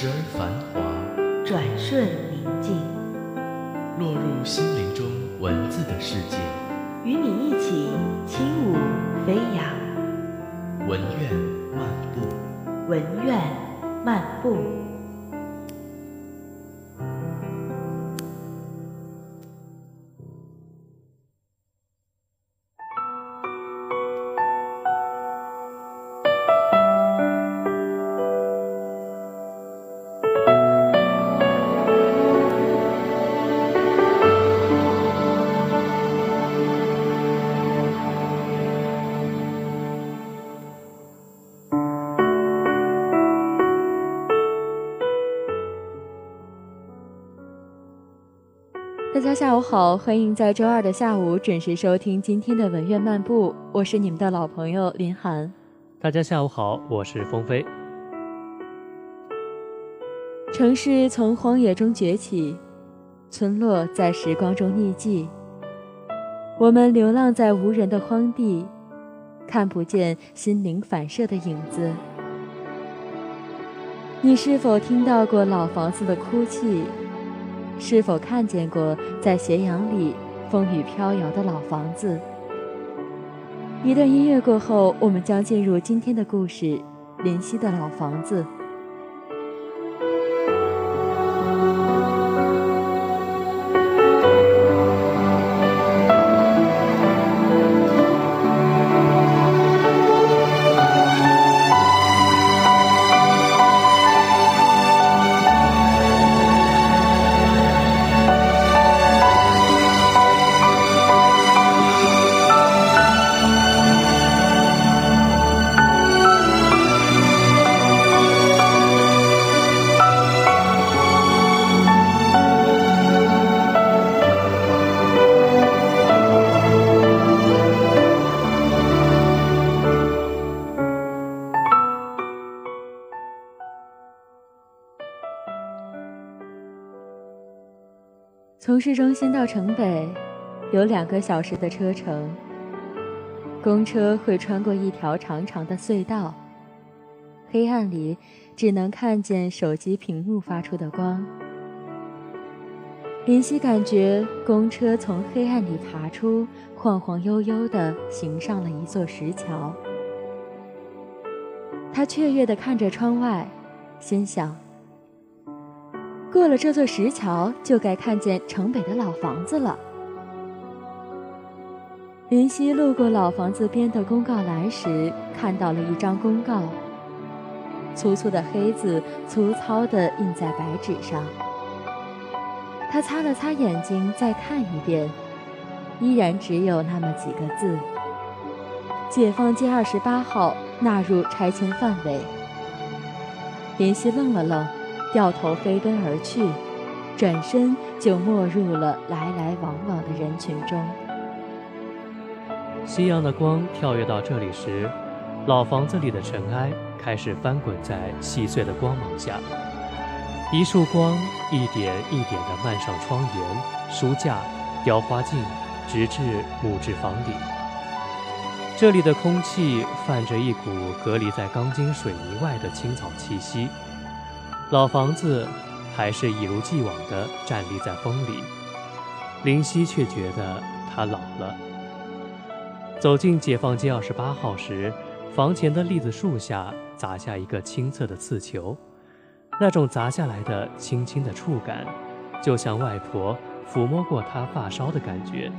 时而繁华，转瞬宁静。落入心灵中文字的世界。与你一起轻舞飞扬，文苑漫步，文苑漫步。好，欢迎在周二的下午准时收听今天的文苑漫步，我是你们的老朋友林涵。大家下午好，我是风飞。城市从荒野中崛起，村落在时光中匿迹。我们流浪在无人的荒地，看不见心灵反射的影子。你是否听到过老房子的哭泣？是否看见过在斜阳里风雨飘摇的老房子？一段音乐过后，我们将进入今天的故事——林夕的老房子。市中心到城北，有两个小时的车程。公车会穿过一条长长的隧道，黑暗里只能看见手机屏幕发出的光。林夕感觉公车从黑暗里爬出，晃晃悠悠地行上了一座石桥。他雀跃地看着窗外，心想。过了这座石桥，就该看见城北的老房子了。林夕路过老房子边的公告栏时，看到了一张公告，粗粗的黑字粗糙地印在白纸上。他擦了擦眼睛，再看一遍，依然只有那么几个字：“解放街二十八号纳入拆迁范围。”林夕愣了愣。掉头飞奔而去，转身就没入了来来往往的人群中。夕阳的光跳跃到这里时，老房子里的尘埃开始翻滚在细碎的光芒下，一束光一点一点地漫上窗沿、书架、雕花镜，直至木质房顶。这里的空气泛着一股隔离在钢筋水泥外的青草气息。老房子还是一如既往地站立在风里，林夕却觉得它老了。走进解放街二十八号时，房前的栗子树下砸下一个清澈的刺球，那种砸下来的轻轻的触感，就像外婆抚摸过她发梢的感觉。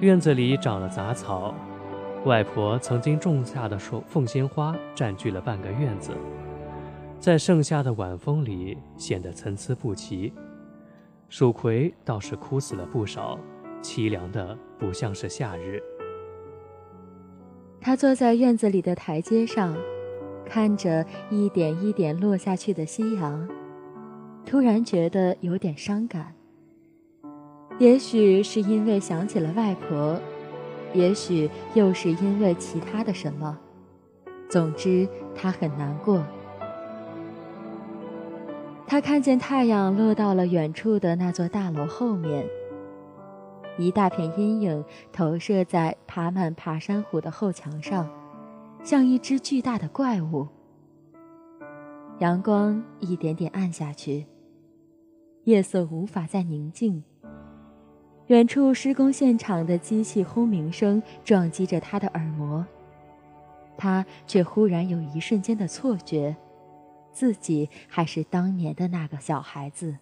院子里长了杂草，外婆曾经种下的凤凤仙花占据了半个院子，在盛夏的晚风里显得参差不齐。蜀葵倒是枯死了不少，凄凉的不像是夏日。他坐在院子里的台阶上，看着一点一点落下去的夕阳，突然觉得有点伤感。也许是因为想起了外婆，也许又是因为其他的什么。总之，他很难过。他看见太阳落到了远处的那座大楼后面。一大片阴影投射在爬满爬山虎的后墙上，像一只巨大的怪物。阳光一点点暗下去，夜色无法再宁静。远处施工现场的机器轰鸣声撞击着他的耳膜，他却忽然有一瞬间的错觉，自己还是当年的那个小孩子。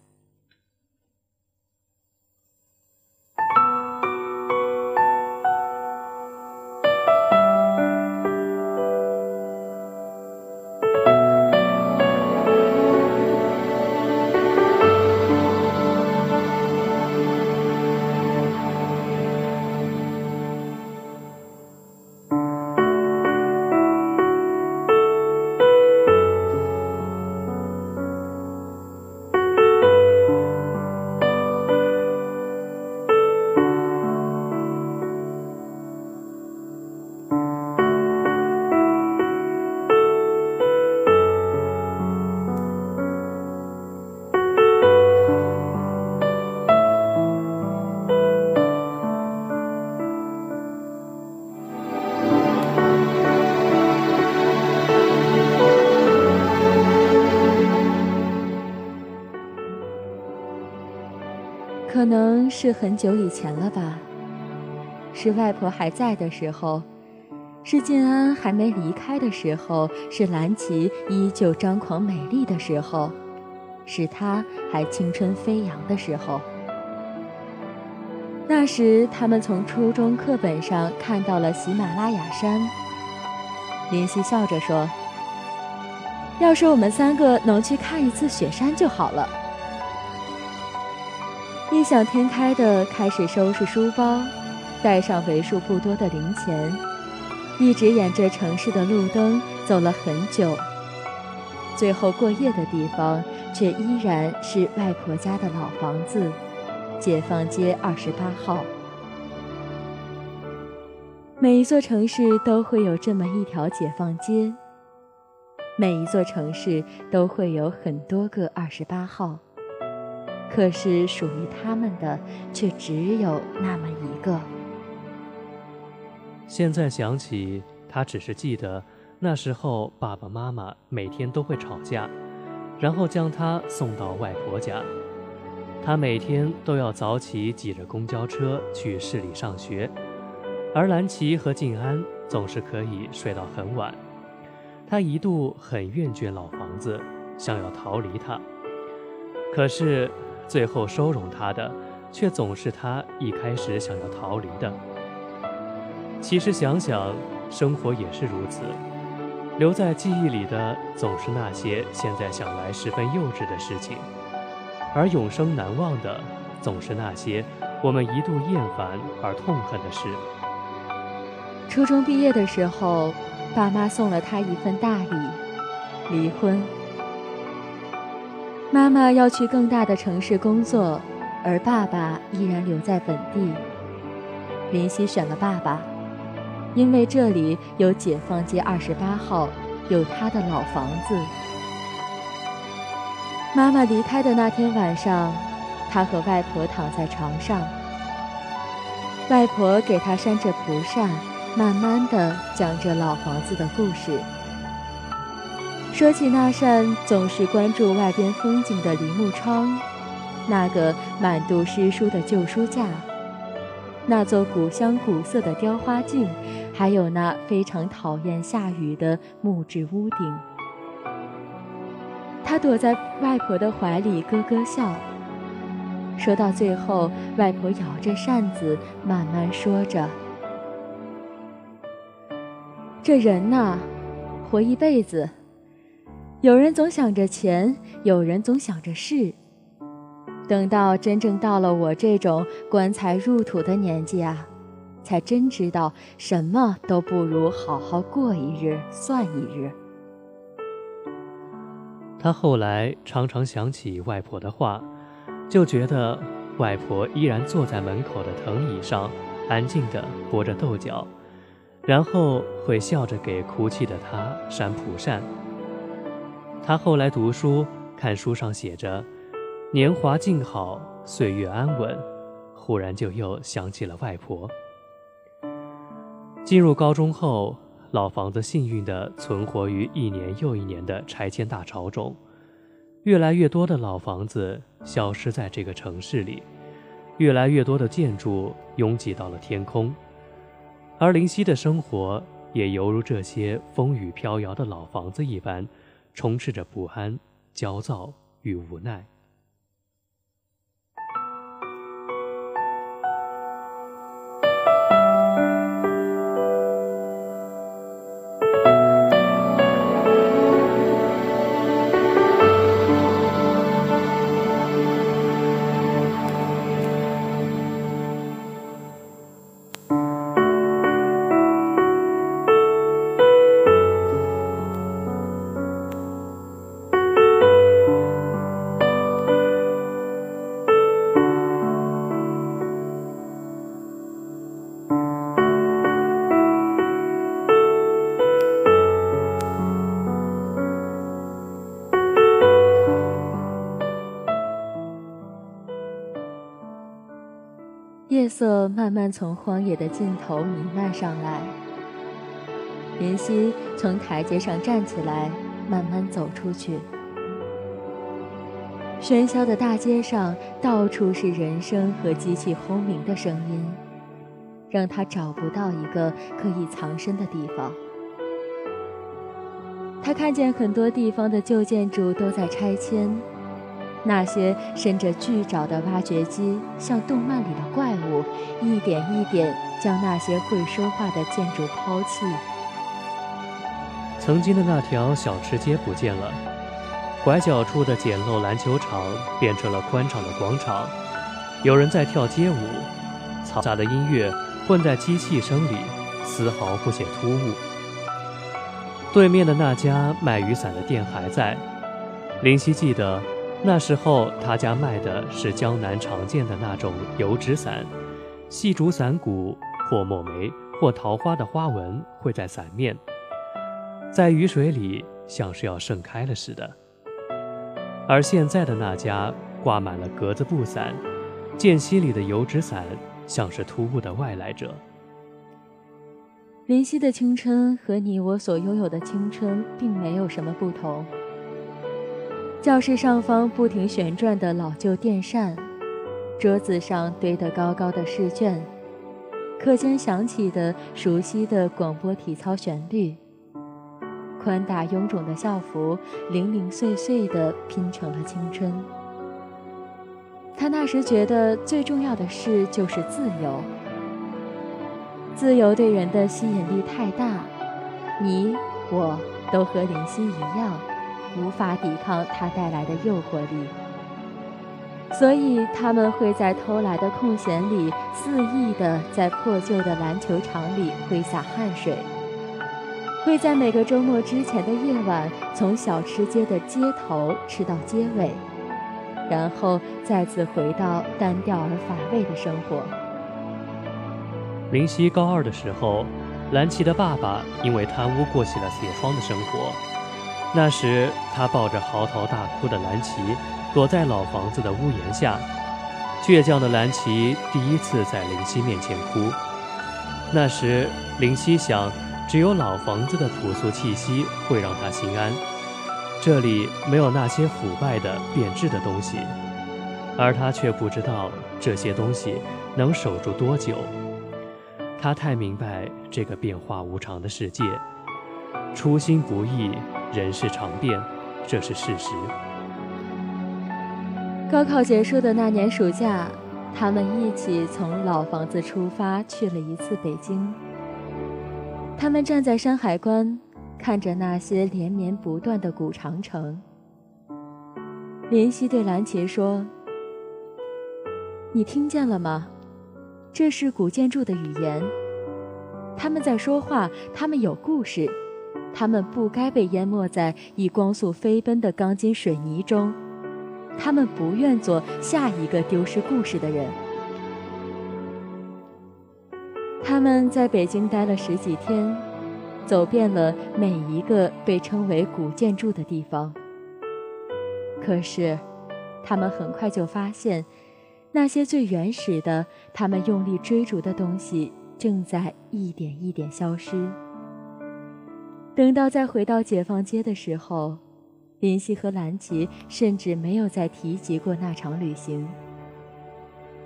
可能是很久以前了吧，是外婆还在的时候，是静安还没离开的时候，是蓝旗依旧张狂美丽的时候，是她还青春飞扬的时候。那时，他们从初中课本上看到了喜马拉雅山。林夕笑着说：“要是我们三个能去看一次雪山就好了。”异想天开的开始收拾书包，带上为数不多的零钱，一直沿着城市的路灯走了很久。最后过夜的地方却依然是外婆家的老房子，解放街二十八号。每一座城市都会有这么一条解放街，每一座城市都会有很多个二十八号。可是属于他们的，却只有那么一个。现在想起，他只是记得那时候爸爸妈妈每天都会吵架，然后将他送到外婆家。他每天都要早起挤着公交车去市里上学，而蓝琪和静安总是可以睡到很晚。他一度很厌倦老房子，想要逃离它，可是。最后收容他的，却总是他一开始想要逃离的。其实想想，生活也是如此，留在记忆里的总是那些现在想来十分幼稚的事情，而永生难忘的，总是那些我们一度厌烦而痛恨的事。初中毕业的时候，爸妈送了他一份大礼，离婚。妈妈要去更大的城市工作，而爸爸依然留在本地。林夕选了爸爸，因为这里有解放街二十八号，有他的老房子。妈妈离开的那天晚上，他和外婆躺在床上，外婆给他扇着蒲扇，慢慢的讲着老房子的故事。说起那扇总是关注外边风景的梨木窗，那个满肚诗书的旧书架，那座古香古色的雕花镜，还有那非常讨厌下雨的木质屋顶，他躲在外婆的怀里咯咯笑，说到最后，外婆摇着扇子，慢慢说着：“这人呐，活一辈子，有人总想着钱，有人总想着事。等到真正到了我这种棺材入土的年纪啊，才真知道什么都不如好好过一日算一日。”他后来常常想起外婆的话。就觉得外婆依然坐在门口的藤椅上，安静地剥着豆角，然后会笑着给哭泣的他扇蒲扇。他后来读书，看书上写着“年华静好，岁月安稳”，忽然就又想起了外婆。进入高中后，老房子幸运地存活于一年又一年的拆迁大潮中。越来越多的老房子消失在这个城市里，越来越多的建筑拥挤到了天空，而林夕的生活也犹如这些风雨飘摇的老房子一般，充斥着不安、焦躁与无奈。色慢慢从荒野的尽头弥漫上来。林夕从台阶上站起来，慢慢走出去。喧嚣的大街上，到处是人声和机器轰鸣的声音，让他找不到一个可以藏身的地方。他看见很多地方的旧建筑都在拆迁。那些伸着巨爪的挖掘机，像动漫里的怪物，一点一点将那些会说话的建筑抛弃。曾经的那条小吃街不见了，拐角处的简陋篮球场变成了宽敞的广场，有人在跳街舞，嘈杂的音乐混在机器声里，丝毫不显突兀。对面的那家卖雨伞的店还在，林夕记得。那时候，他家卖的是江南常见的那种油纸伞，细竹伞骨或墨梅或桃花的花纹绘在伞面，在雨水里像是要盛开了似的。而现在的那家挂满了格子布伞，间隙里的油纸伞像是突兀的外来者。林夕的青春和你我所拥有的青春并没有什么不同。教室上方不停旋转的老旧电扇，桌子上堆得高高的试卷，课间响起的熟悉的广播体操旋律，宽大臃肿的校服零零碎碎地拼成了青春。他那时觉得最重要的事就是自由，自由对人的吸引力太大，你我都和林夕一样。无法抵抗它带来的诱惑力，所以他们会在偷来的空闲里肆意地在破旧的篮球场里挥洒汗水，会在每个周末之前的夜晚从小吃街的街头吃到街尾，然后再次回到单调而乏味的生活。林夕高二的时候，蓝琪的爸爸因为贪污过起了铁窗的生活。那时，他抱着嚎啕大哭的蓝旗，躲在老房子的屋檐下。倔强的蓝旗第一次在林夕面前哭。那时，林夕想，只有老房子的朴素气息会让他心安。这里没有那些腐败的、变质的东西，而他却不知道这些东西能守住多久。他太明白这个变化无常的世界，初心不易。人事常变，这是事实。高考结束的那年暑假，他们一起从老房子出发，去了一次北京。他们站在山海关，看着那些连绵不断的古长城。林夕对蓝奇说：“你听见了吗？这是古建筑的语言。他们在说话，他们有故事，他们不该被淹没在以光速飞奔的钢筋水泥中。”他们不愿做下一个丢失故事的人。他们在北京待了十几天，走遍了每一个被称为古建筑的地方。可是，他们很快就发现，那些最原始的、他们用力追逐的东西，正在一点一点消失。等到再回到解放街的时候。林夕和兰奇甚至没有再提及过那场旅行。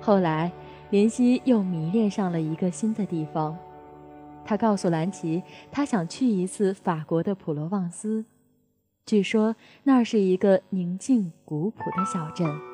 后来，林夕又迷恋上了一个新的地方，他告诉兰奇，他想去一次法国的普罗旺斯，据说那是一个宁静古朴的小镇。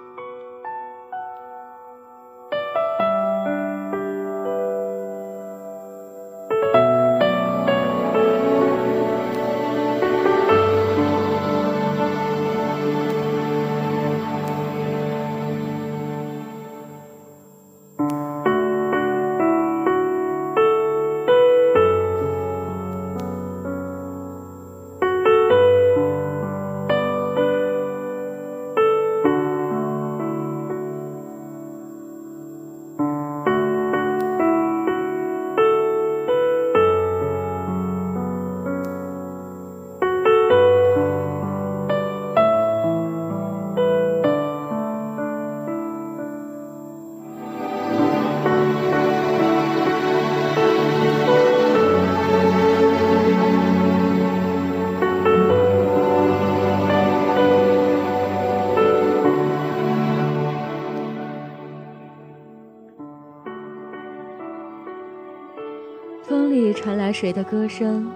风里传来谁的歌声？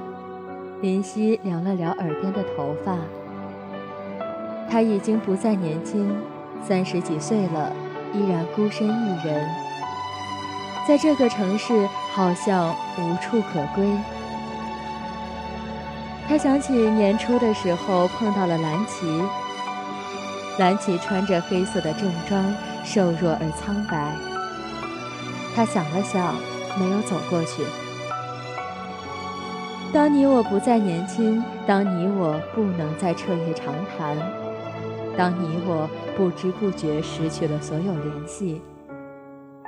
林夕撩了撩耳边的头发。他已经不再年轻，三十几岁了，依然孤身一人，在这个城市好像无处可归。他想起年初的时候碰到了蓝奇，蓝奇穿着黑色的正装，瘦弱而苍白。他想了想，没有走过去。当你我不再年轻，当你我不能再彻夜长谈，当你我不知不觉失去了所有联系，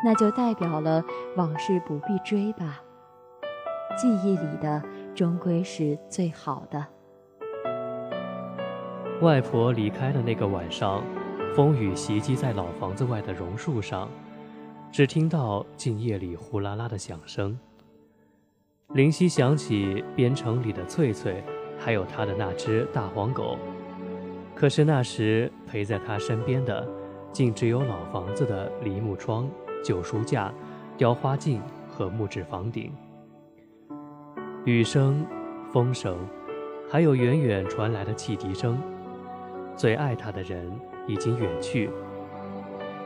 那就代表了往事不必追吧。记忆里的终归是最好的。外婆离开的那个晚上，风雨袭击在老房子外的榕树上，只听到静夜里呼啦啦的响声。林夕想起边城里的翠翠，还有他的那只大黄狗。可是那时陪在他身边的，竟只有老房子的梨木窗、旧书架、雕花镜和木质房顶。雨声、风声，还有远远传来的汽笛声。最爱他的人已经远去。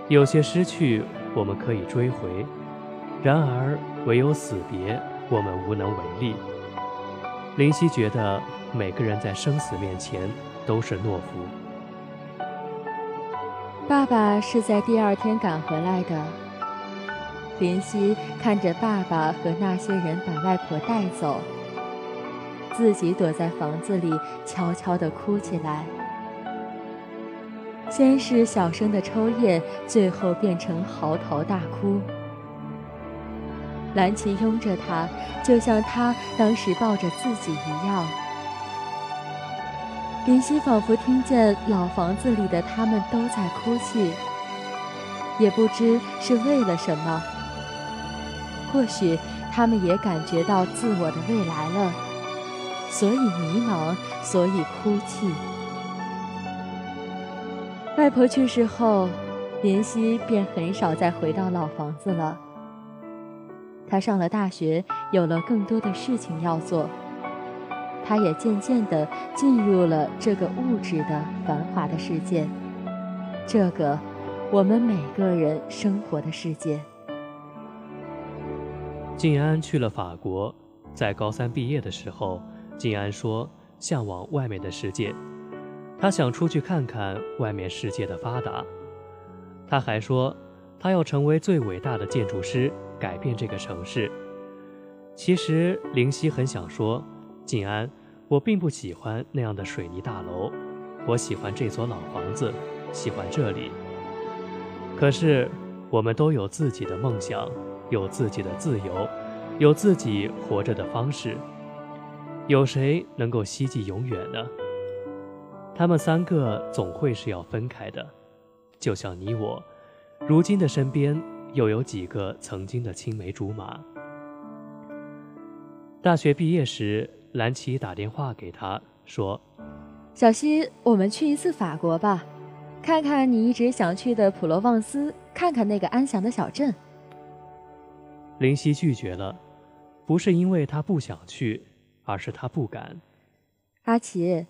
有些失去，我们可以追回；然而，唯有死别。我们无能为力。林夕觉得每个人在生死面前都是懦夫。爸爸是在第二天赶回来的。林夕看着爸爸和那些人把外婆带走，自己躲在房子里悄悄地哭起来。先是小声的抽噎，最后变成嚎啕大哭。蓝奇拥着他，就像他当时抱着自己一样。林夕仿佛听见老房子里的他们都在哭泣，也不知是为了什么。或许他们也感觉到自我的未来了，所以迷茫，所以哭泣。外婆去世后，林夕便很少再回到老房子了。他上了大学，有了更多的事情要做。他也渐渐地进入了这个物质的繁华的世界，这个我们每个人生活的世界。静安去了法国，在高三毕业的时候，静安说向往外面的世界，他想出去看看外面世界的发达。他还说，他要成为最伟大的建筑师，改变这个城市。其实灵犀很想说，静安，我并不喜欢那样的水泥大楼，我喜欢这所老房子，喜欢这里。可是，我们都有自己的梦想，有自己的自由，有自己活着的方式。有谁能够希冀永远呢？他们三个总会是要分开的，就像你我，如今的身边又有几个曾经的青梅竹马？大学毕业时，蓝奇打电话给他说：“小西，我们去一次法国吧。”看看你一直想去的普罗旺斯，看看那个安详的小镇。林夕拒绝了，不是因为他不想去，而是他不敢。阿奇，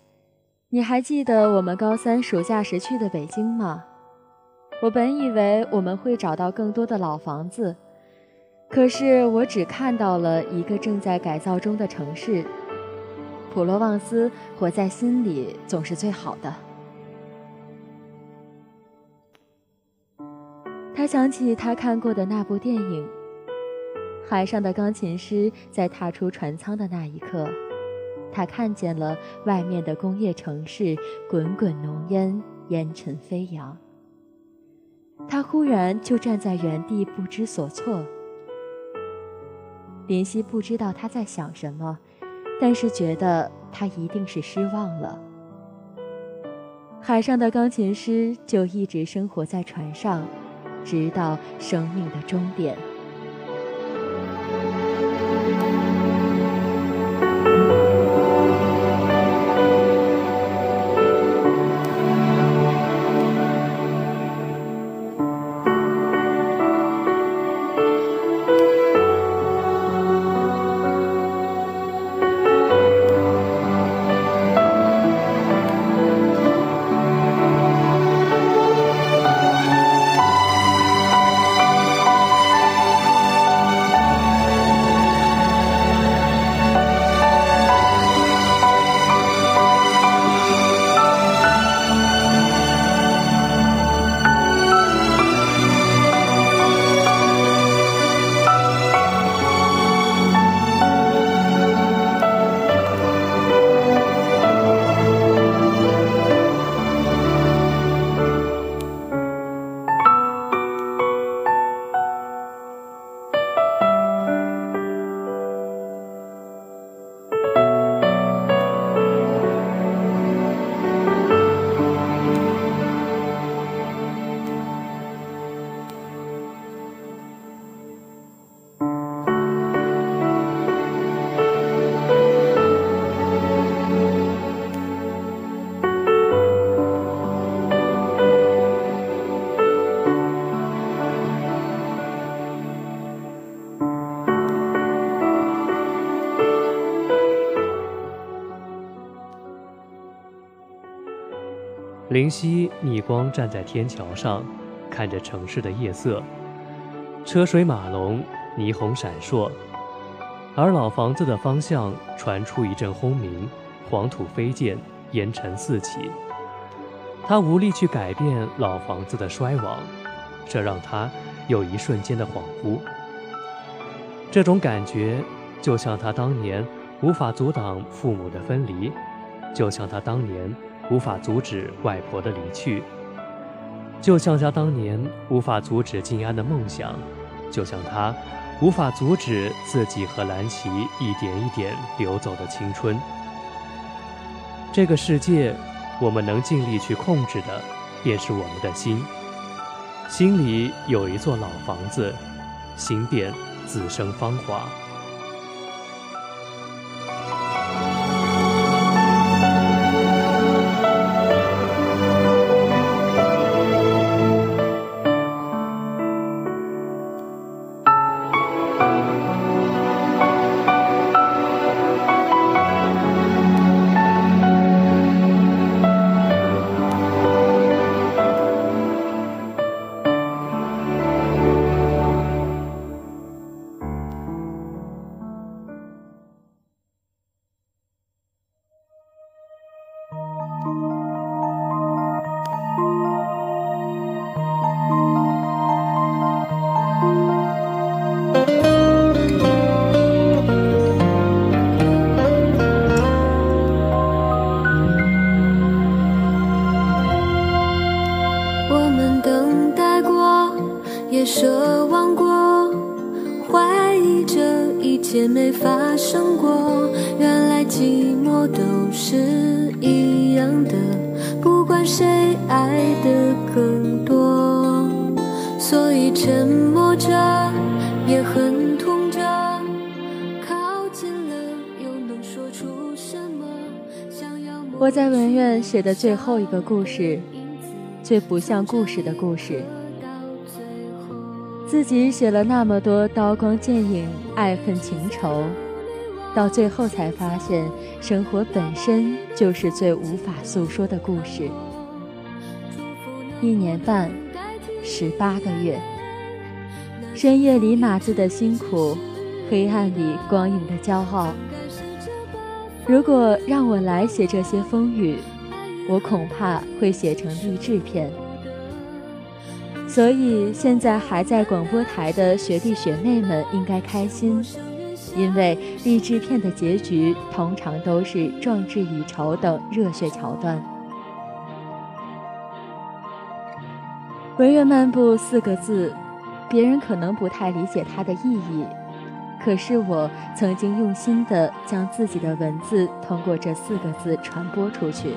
你还记得我们高三暑假时去的北京吗？我本以为我们会找到更多的老房子，可是我只看到了一个正在改造中的城市。普罗旺斯，活在心里总是最好的。他想起他看过的那部电影，《海上的钢琴师》在踏出船舱的那一刻，他看见了外面的工业城市，滚滚浓烟，烟尘飞扬。他忽然就站在原地，不知所措。林夕不知道他在想什么，但是觉得他一定是失望了。海上的钢琴师就一直生活在船上。直到生命的终点。灵犀逆光站在天桥上，看着城市的夜色，车水马龙，霓虹闪烁，而老房子的方向传出一阵轰鸣，黄土飞溅，烟尘四起。他无力去改变老房子的衰亡，这让他有一瞬间的恍惚。这种感觉，就像他当年无法阻挡父母的分离，就像他当年。无法阻止外婆的离去，就像他当年无法阻止静安的梦想，就像他无法阻止自己和蓝旗一点一点流走的青春。这个世界，我们能尽力去控制的，便是我们的心。心里有一座老房子，心便自生芳华。奢望过，怀疑这一切没发生过。原来寂寞都是一样的，不管谁爱的更多，所以沉默着也很痛着。靠近了又能说出什么？想要我在文苑写的最后一个故事，最不像故事的故事。自己写了那么多刀光剑影、爱恨情仇，到最后才发现，生活本身就是最无法诉说的故事。一年半，十八个月，深夜里码字的辛苦，黑暗里光影的骄傲。如果让我来写这些风雨，我恐怕会写成励志片。所以，现在还在广播台的学弟学妹们应该开心，因为励志片的结局通常都是壮志已酬等热血桥段。文苑漫步四个字，别人可能不太理解它的意义，可是我曾经用心的将自己的文字通过这四个字传播出去。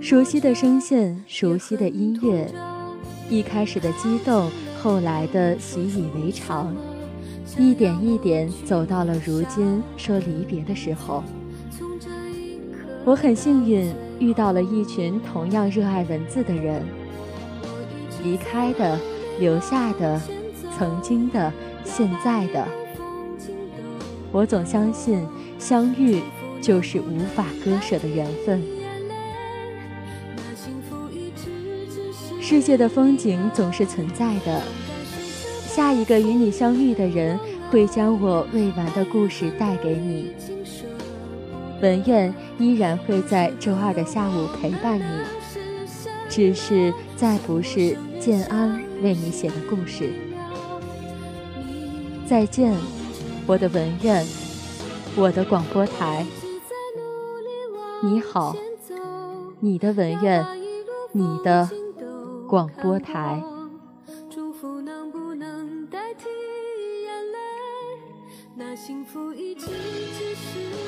熟悉的声线，熟悉的音乐。一开始的激动，后来的习以为常，一点一点走到了如今说离别的时候。我很幸运遇到了一群同样热爱文字的人，离开的、留下的、曾经的、现在的。我总相信，相遇就是无法割舍的缘分。世界的风景总是存在的，下一个与你相遇的人会将我未完的故事带给你。文苑依然会在周二的下午陪伴你，只是再不是建安为你写的故事。再见，我的文苑，我的广播台。你好，你的文苑，你的。广播台。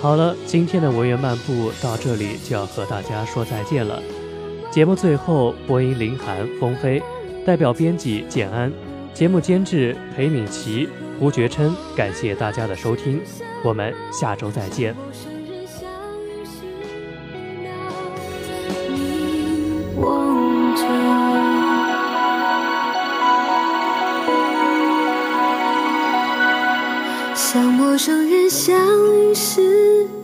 好了，今天的文园漫步到这里就要和大家说再见了。节目最后，播音林涵、风飞，代表编辑简安，节目监制裴敏琪、胡觉琛，感谢大家的收听，我们下周再见。相遇时。